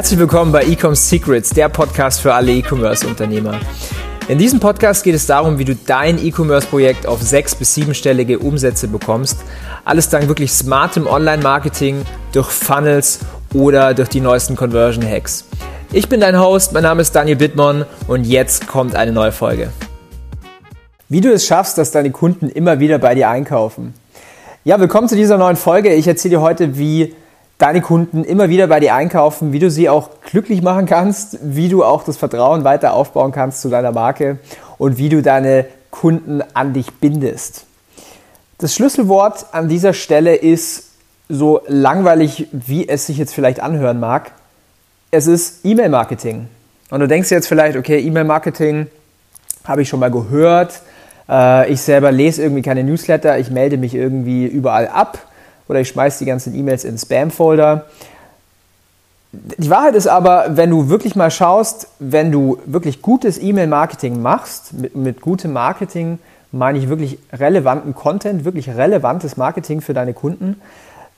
Herzlich willkommen bei Ecom Secrets, der Podcast für alle E-Commerce-Unternehmer. In diesem Podcast geht es darum, wie du dein E-Commerce-Projekt auf sechs- bis siebenstellige Umsätze bekommst. Alles dank wirklich smartem Online-Marketing, durch Funnels oder durch die neuesten Conversion-Hacks. Ich bin dein Host, mein Name ist Daniel Bittmann und jetzt kommt eine neue Folge. Wie du es schaffst, dass deine Kunden immer wieder bei dir einkaufen. Ja, willkommen zu dieser neuen Folge. Ich erzähle dir heute, wie deine Kunden immer wieder bei dir einkaufen, wie du sie auch glücklich machen kannst, wie du auch das Vertrauen weiter aufbauen kannst zu deiner Marke und wie du deine Kunden an dich bindest. Das Schlüsselwort an dieser Stelle ist so langweilig, wie es sich jetzt vielleicht anhören mag. Es ist E-Mail-Marketing. Und du denkst jetzt vielleicht, okay, E-Mail-Marketing habe ich schon mal gehört. Äh, ich selber lese irgendwie keine Newsletter, ich melde mich irgendwie überall ab oder ich schmeiße die ganzen E-Mails in Spam-Folder. Die Wahrheit ist aber, wenn du wirklich mal schaust, wenn du wirklich gutes E-Mail-Marketing machst, mit, mit gutem Marketing meine ich wirklich relevanten Content, wirklich relevantes Marketing für deine Kunden,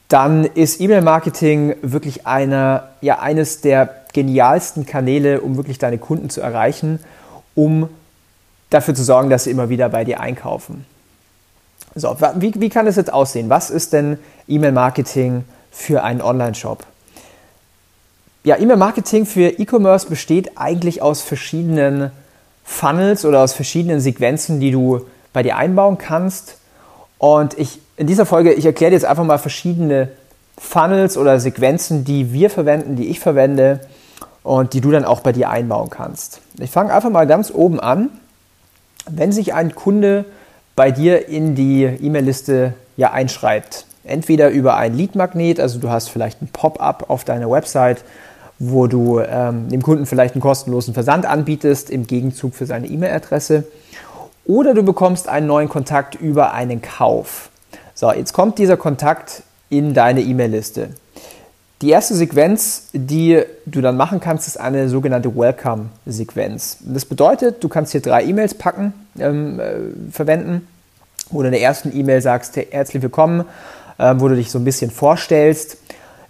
dann ist E-Mail-Marketing wirklich eine, ja, eines der genialsten Kanäle, um wirklich deine Kunden zu erreichen, um dafür zu sorgen, dass sie immer wieder bei dir einkaufen. So, wie, wie kann das jetzt aussehen? Was ist denn E-Mail-Marketing für einen Online-Shop? Ja, E-Mail-Marketing für E-Commerce besteht eigentlich aus verschiedenen Funnels oder aus verschiedenen Sequenzen, die du bei dir einbauen kannst. Und ich in dieser Folge, ich erkläre dir jetzt einfach mal verschiedene Funnels oder Sequenzen, die wir verwenden, die ich verwende und die du dann auch bei dir einbauen kannst. Ich fange einfach mal ganz oben an. Wenn sich ein Kunde bei dir in die E-Mail-Liste ja einschreibt. Entweder über ein Lead-Magnet, also du hast vielleicht ein Pop-up auf deiner Website, wo du ähm, dem Kunden vielleicht einen kostenlosen Versand anbietest im Gegenzug für seine E-Mail-Adresse. Oder du bekommst einen neuen Kontakt über einen Kauf. So, jetzt kommt dieser Kontakt in deine E-Mail-Liste. Die erste Sequenz, die du dann machen kannst, ist eine sogenannte Welcome-Sequenz. Das bedeutet, du kannst hier drei E-Mails packen, ähm, äh, verwenden, wo du in der ersten E-Mail sagst, herzlich willkommen, äh, wo du dich so ein bisschen vorstellst.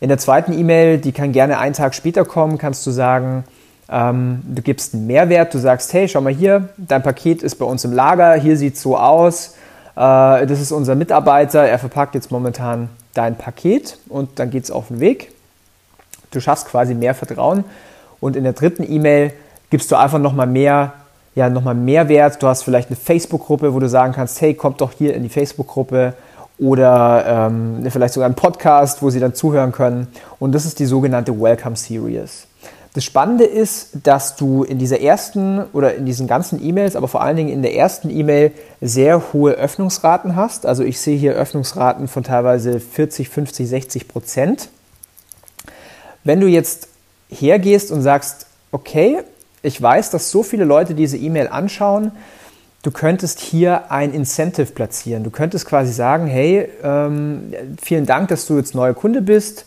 In der zweiten E-Mail, die kann gerne einen Tag später kommen, kannst du sagen, ähm, du gibst einen Mehrwert, du sagst, hey, schau mal hier, dein Paket ist bei uns im Lager, hier sieht es so aus, äh, das ist unser Mitarbeiter, er verpackt jetzt momentan dein Paket und dann geht es auf den Weg. Du schaffst quasi mehr Vertrauen. Und in der dritten E-Mail gibst du einfach nochmal mehr, ja, nochmal mehr Wert. Du hast vielleicht eine Facebook-Gruppe, wo du sagen kannst, hey, kommt doch hier in die Facebook-Gruppe oder ähm, vielleicht sogar einen Podcast, wo sie dann zuhören können. Und das ist die sogenannte Welcome Series. Das Spannende ist, dass du in dieser ersten oder in diesen ganzen E-Mails, aber vor allen Dingen in der ersten E-Mail sehr hohe Öffnungsraten hast. Also ich sehe hier Öffnungsraten von teilweise 40, 50, 60 Prozent. Wenn du jetzt hergehst und sagst, okay, ich weiß, dass so viele Leute diese E-Mail anschauen, du könntest hier ein Incentive platzieren. Du könntest quasi sagen, hey, ähm, vielen Dank, dass du jetzt neuer Kunde bist.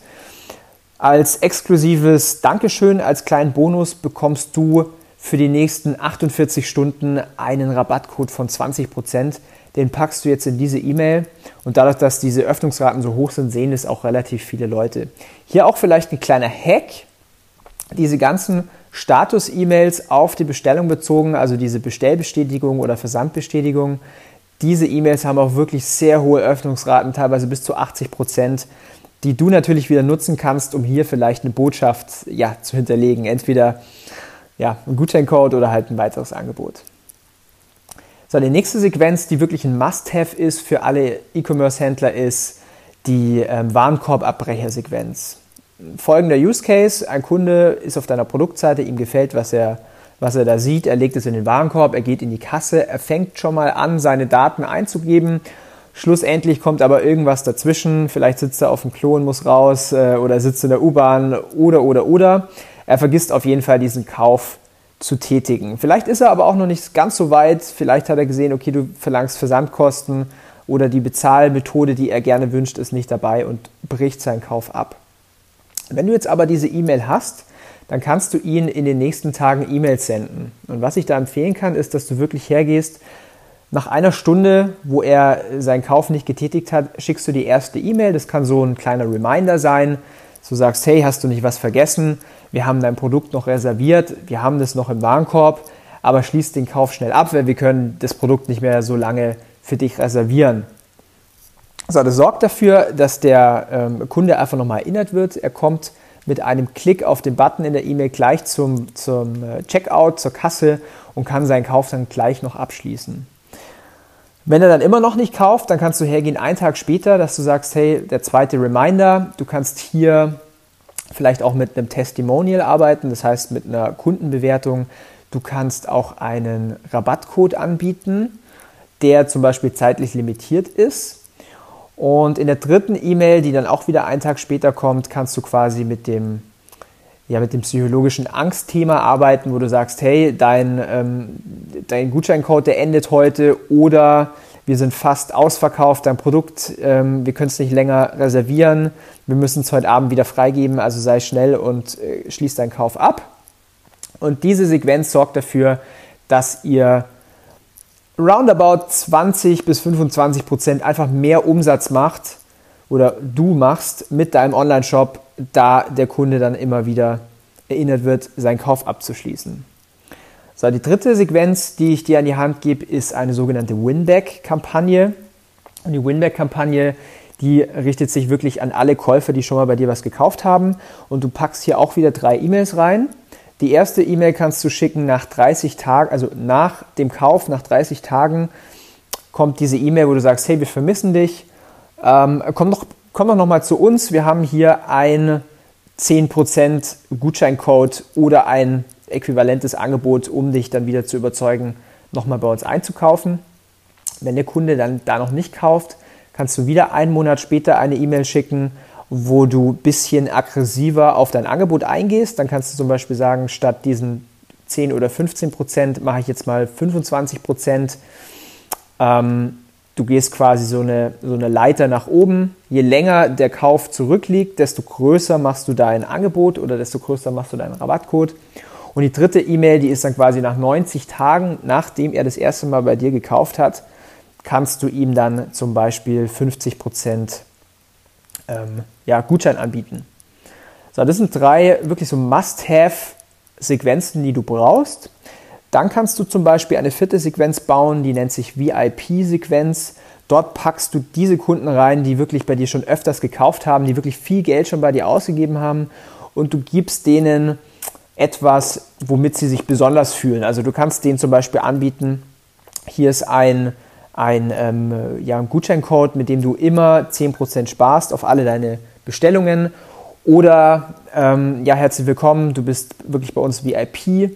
Als exklusives Dankeschön, als kleinen Bonus bekommst du für die nächsten 48 Stunden einen Rabattcode von 20 Prozent den packst du jetzt in diese E-Mail und dadurch, dass diese Öffnungsraten so hoch sind, sehen es auch relativ viele Leute. Hier auch vielleicht ein kleiner Hack. Diese ganzen Status-E-Mails auf die Bestellung bezogen, also diese Bestellbestätigung oder Versandbestätigung, diese E-Mails haben auch wirklich sehr hohe Öffnungsraten, teilweise bis zu 80 Prozent, die du natürlich wieder nutzen kannst, um hier vielleicht eine Botschaft ja, zu hinterlegen. Entweder ja, ein Gutscheincode oder halt ein weiteres Angebot. So, die nächste Sequenz, die wirklich ein Must-Have ist für alle E-Commerce-Händler, ist die ähm, Warenkorbabbrecher-Sequenz. Folgender Use Case: Ein Kunde ist auf deiner Produktseite, ihm gefällt, was er, was er da sieht, er legt es in den Warenkorb, er geht in die Kasse, er fängt schon mal an, seine Daten einzugeben. Schlussendlich kommt aber irgendwas dazwischen. Vielleicht sitzt er auf dem Klo und muss raus äh, oder sitzt in der U-Bahn oder, oder, oder. Er vergisst auf jeden Fall diesen Kauf zu tätigen. Vielleicht ist er aber auch noch nicht ganz so weit. Vielleicht hat er gesehen, okay, du verlangst Versandkosten oder die Bezahlmethode, die er gerne wünscht, ist nicht dabei und bricht seinen Kauf ab. Wenn du jetzt aber diese E-Mail hast, dann kannst du ihn in den nächsten Tagen E-Mails senden. Und was ich da empfehlen kann, ist, dass du wirklich hergehst, nach einer Stunde, wo er seinen Kauf nicht getätigt hat, schickst du die erste E-Mail. Das kann so ein kleiner Reminder sein. Du sagst, hey, hast du nicht was vergessen? wir haben dein Produkt noch reserviert, wir haben das noch im Warenkorb, aber schließ den Kauf schnell ab, weil wir können das Produkt nicht mehr so lange für dich reservieren. So, das sorgt dafür, dass der ähm, Kunde einfach nochmal erinnert wird. Er kommt mit einem Klick auf den Button in der E-Mail gleich zum, zum äh, Checkout, zur Kasse und kann seinen Kauf dann gleich noch abschließen. Wenn er dann immer noch nicht kauft, dann kannst du hergehen einen Tag später, dass du sagst, hey, der zweite Reminder, du kannst hier vielleicht auch mit einem Testimonial arbeiten, das heißt mit einer Kundenbewertung. Du kannst auch einen Rabattcode anbieten, der zum Beispiel zeitlich limitiert ist. Und in der dritten E-Mail, die dann auch wieder einen Tag später kommt, kannst du quasi mit dem, ja, mit dem psychologischen Angstthema arbeiten, wo du sagst, hey, dein, ähm, dein Gutscheincode, der endet heute oder wir sind fast ausverkauft, dein Produkt, ähm, wir können es nicht länger reservieren, wir müssen es heute Abend wieder freigeben, also sei schnell und äh, schließ deinen Kauf ab. Und diese Sequenz sorgt dafür, dass ihr roundabout 20 bis 25 Prozent einfach mehr Umsatz macht oder du machst mit deinem Online-Shop, da der Kunde dann immer wieder erinnert wird, seinen Kauf abzuschließen. So, die dritte Sequenz, die ich dir an die Hand gebe, ist eine sogenannte Winback-Kampagne. Und die Winback-Kampagne, die richtet sich wirklich an alle Käufer, die schon mal bei dir was gekauft haben. Und du packst hier auch wieder drei E-Mails rein. Die erste E-Mail kannst du schicken nach 30 Tagen, also nach dem Kauf, nach 30 Tagen kommt diese E-Mail, wo du sagst, hey, wir vermissen dich, ähm, komm doch, komm doch nochmal zu uns, wir haben hier ein 10% Gutscheincode oder ein äquivalentes Angebot, um dich dann wieder zu überzeugen, nochmal bei uns einzukaufen. Wenn der Kunde dann da noch nicht kauft, kannst du wieder einen Monat später eine E-Mail schicken wo du ein bisschen aggressiver auf dein Angebot eingehst. Dann kannst du zum Beispiel sagen, statt diesen 10 oder 15 Prozent mache ich jetzt mal 25 Prozent. Ähm, du gehst quasi so eine, so eine Leiter nach oben. Je länger der Kauf zurückliegt, desto größer machst du dein Angebot oder desto größer machst du deinen Rabattcode. Und die dritte E-Mail, die ist dann quasi nach 90 Tagen, nachdem er das erste Mal bei dir gekauft hat, kannst du ihm dann zum Beispiel 50 Prozent ähm, ja, Gutschein anbieten. So, das sind drei wirklich so Must-Have-Sequenzen, die du brauchst. Dann kannst du zum Beispiel eine vierte Sequenz bauen, die nennt sich VIP-Sequenz. Dort packst du diese Kunden rein, die wirklich bei dir schon öfters gekauft haben, die wirklich viel Geld schon bei dir ausgegeben haben und du gibst denen etwas, womit sie sich besonders fühlen. Also du kannst denen zum Beispiel anbieten, hier ist ein ein ähm, ja, Gutscheincode, mit dem du immer 10% sparst auf alle deine Bestellungen. Oder ähm, ja, herzlich willkommen, du bist wirklich bei uns VIP.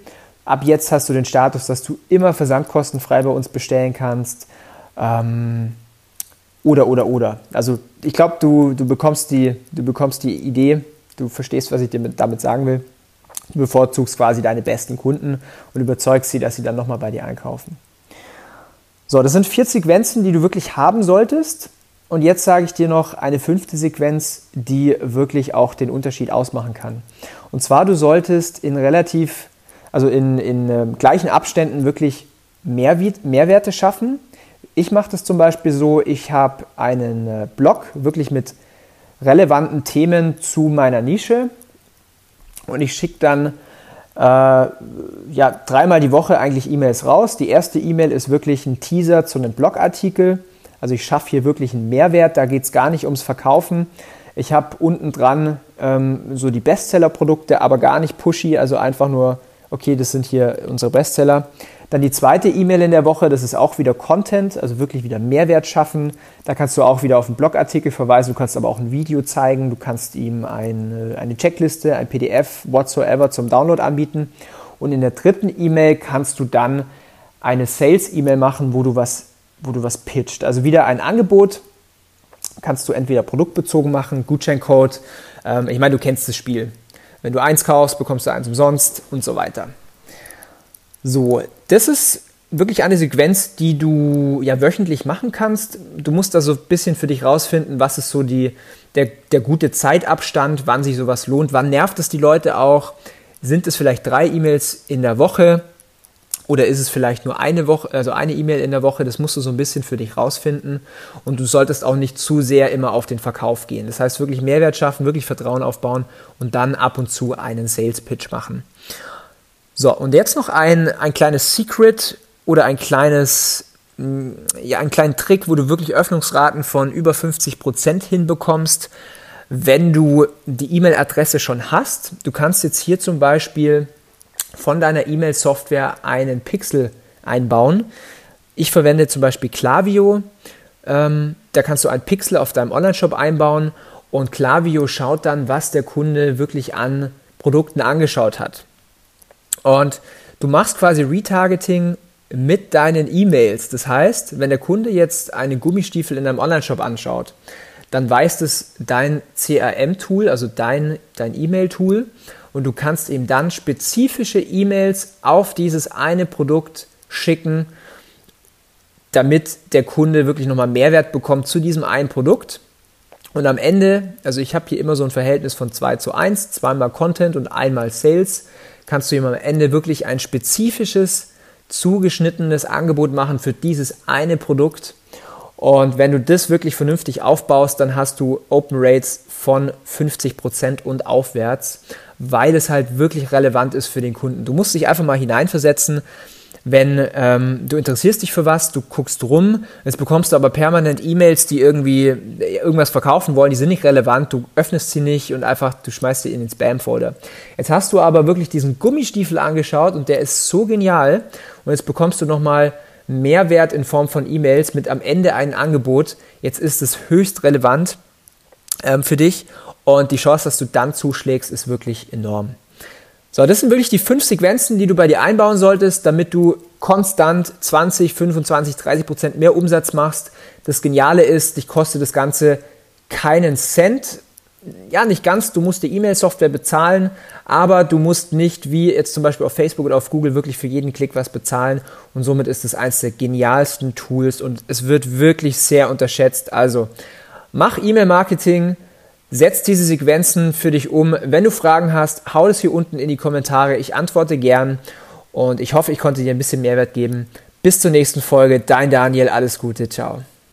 Ab jetzt hast du den Status, dass du immer versandkostenfrei bei uns bestellen kannst. Ähm, oder, oder, oder. Also ich glaube, du, du, bekommst die, du bekommst die Idee, du verstehst, was ich dir damit sagen will. Du bevorzugst quasi deine besten Kunden und überzeugst sie, dass sie dann nochmal bei dir einkaufen. So, das sind vier Sequenzen, die du wirklich haben solltest. Und jetzt sage ich dir noch eine fünfte Sequenz, die wirklich auch den Unterschied ausmachen kann. Und zwar, du solltest in relativ, also in, in äh, gleichen Abständen wirklich Mehrwert, Mehrwerte schaffen. Ich mache das zum Beispiel so, ich habe einen äh, Blog wirklich mit relevanten Themen zu meiner Nische und ich schicke dann äh, ja, dreimal die Woche eigentlich E-Mails raus. Die erste E-Mail ist wirklich ein Teaser zu einem Blogartikel. Also ich schaffe hier wirklich einen Mehrwert. Da geht es gar nicht ums Verkaufen. Ich habe unten dran ähm, so die Bestseller-Produkte, aber gar nicht pushy, also einfach nur, okay, das sind hier unsere Bestseller. Dann die zweite E-Mail in der Woche, das ist auch wieder Content, also wirklich wieder Mehrwert schaffen. Da kannst du auch wieder auf einen Blogartikel verweisen, du kannst aber auch ein Video zeigen, du kannst ihm eine, eine Checkliste, ein PDF, whatsoever zum Download anbieten. Und in der dritten E-Mail kannst du dann eine Sales-E-Mail machen, wo du was, wo du was pitcht. Also wieder ein Angebot, kannst du entweder produktbezogen machen, Gutscheincode. Ähm, ich meine, du kennst das Spiel. Wenn du eins kaufst, bekommst du eins umsonst und so weiter. So, das ist wirklich eine Sequenz, die du ja wöchentlich machen kannst. Du musst da so ein bisschen für dich rausfinden, was ist so die, der, der gute Zeitabstand, wann sich sowas lohnt, wann nervt es die Leute auch. Sind es vielleicht drei E-Mails in der Woche Oder ist es vielleicht nur eine Woche, also eine E-Mail in der Woche? Das musst du so ein bisschen für dich rausfinden. Und du solltest auch nicht zu sehr immer auf den Verkauf gehen. Das heißt, wirklich Mehrwert schaffen, wirklich Vertrauen aufbauen und dann ab und zu einen Sales Pitch machen. So, und jetzt noch ein, ein kleines Secret oder ein kleines, mm, ja, einen kleinen Trick, wo du wirklich Öffnungsraten von über 50 Prozent hinbekommst, wenn du die E-Mail-Adresse schon hast. Du kannst jetzt hier zum Beispiel von deiner E-Mail-Software einen Pixel einbauen. Ich verwende zum Beispiel Klaviyo. Ähm, da kannst du ein Pixel auf deinem Online-Shop einbauen und Klaviyo schaut dann, was der Kunde wirklich an Produkten angeschaut hat. Und du machst quasi Retargeting mit deinen E-Mails. Das heißt, wenn der Kunde jetzt einen Gummistiefel in deinem Online-Shop anschaut, dann weiß es dein CRM-Tool, also dein, dein E-Mail-Tool und du kannst ihm dann spezifische E-Mails auf dieses eine Produkt schicken, damit der Kunde wirklich nochmal Mehrwert bekommt zu diesem einen Produkt. Und am Ende, also ich habe hier immer so ein Verhältnis von 2 zu 1, zweimal Content und einmal Sales, kannst du ihm am Ende wirklich ein spezifisches, zugeschnittenes Angebot machen für dieses eine Produkt. Und wenn du das wirklich vernünftig aufbaust, dann hast du Open Rates von 50% und aufwärts weil es halt wirklich relevant ist für den Kunden. Du musst dich einfach mal hineinversetzen, wenn ähm, du interessierst dich für was, du guckst rum, jetzt bekommst du aber permanent E-Mails, die irgendwie irgendwas verkaufen wollen, die sind nicht relevant, du öffnest sie nicht und einfach, du schmeißt sie in den Spam-Folder. Jetzt hast du aber wirklich diesen Gummistiefel angeschaut und der ist so genial und jetzt bekommst du nochmal Mehrwert in Form von E-Mails mit am Ende ein Angebot. Jetzt ist es höchst relevant ähm, für dich und die Chance, dass du dann zuschlägst, ist wirklich enorm. So, das sind wirklich die fünf Sequenzen, die du bei dir einbauen solltest, damit du konstant 20, 25, 30 Prozent mehr Umsatz machst. Das Geniale ist, dich kostet das Ganze keinen Cent. Ja, nicht ganz, du musst die E-Mail-Software bezahlen, aber du musst nicht wie jetzt zum Beispiel auf Facebook oder auf Google wirklich für jeden Klick was bezahlen und somit ist es eines der genialsten Tools und es wird wirklich sehr unterschätzt. Also mach E-Mail-Marketing, Setz diese Sequenzen für dich um. Wenn du Fragen hast, hau das hier unten in die Kommentare. Ich antworte gern und ich hoffe, ich konnte dir ein bisschen Mehrwert geben. Bis zur nächsten Folge. Dein Daniel. Alles Gute. Ciao.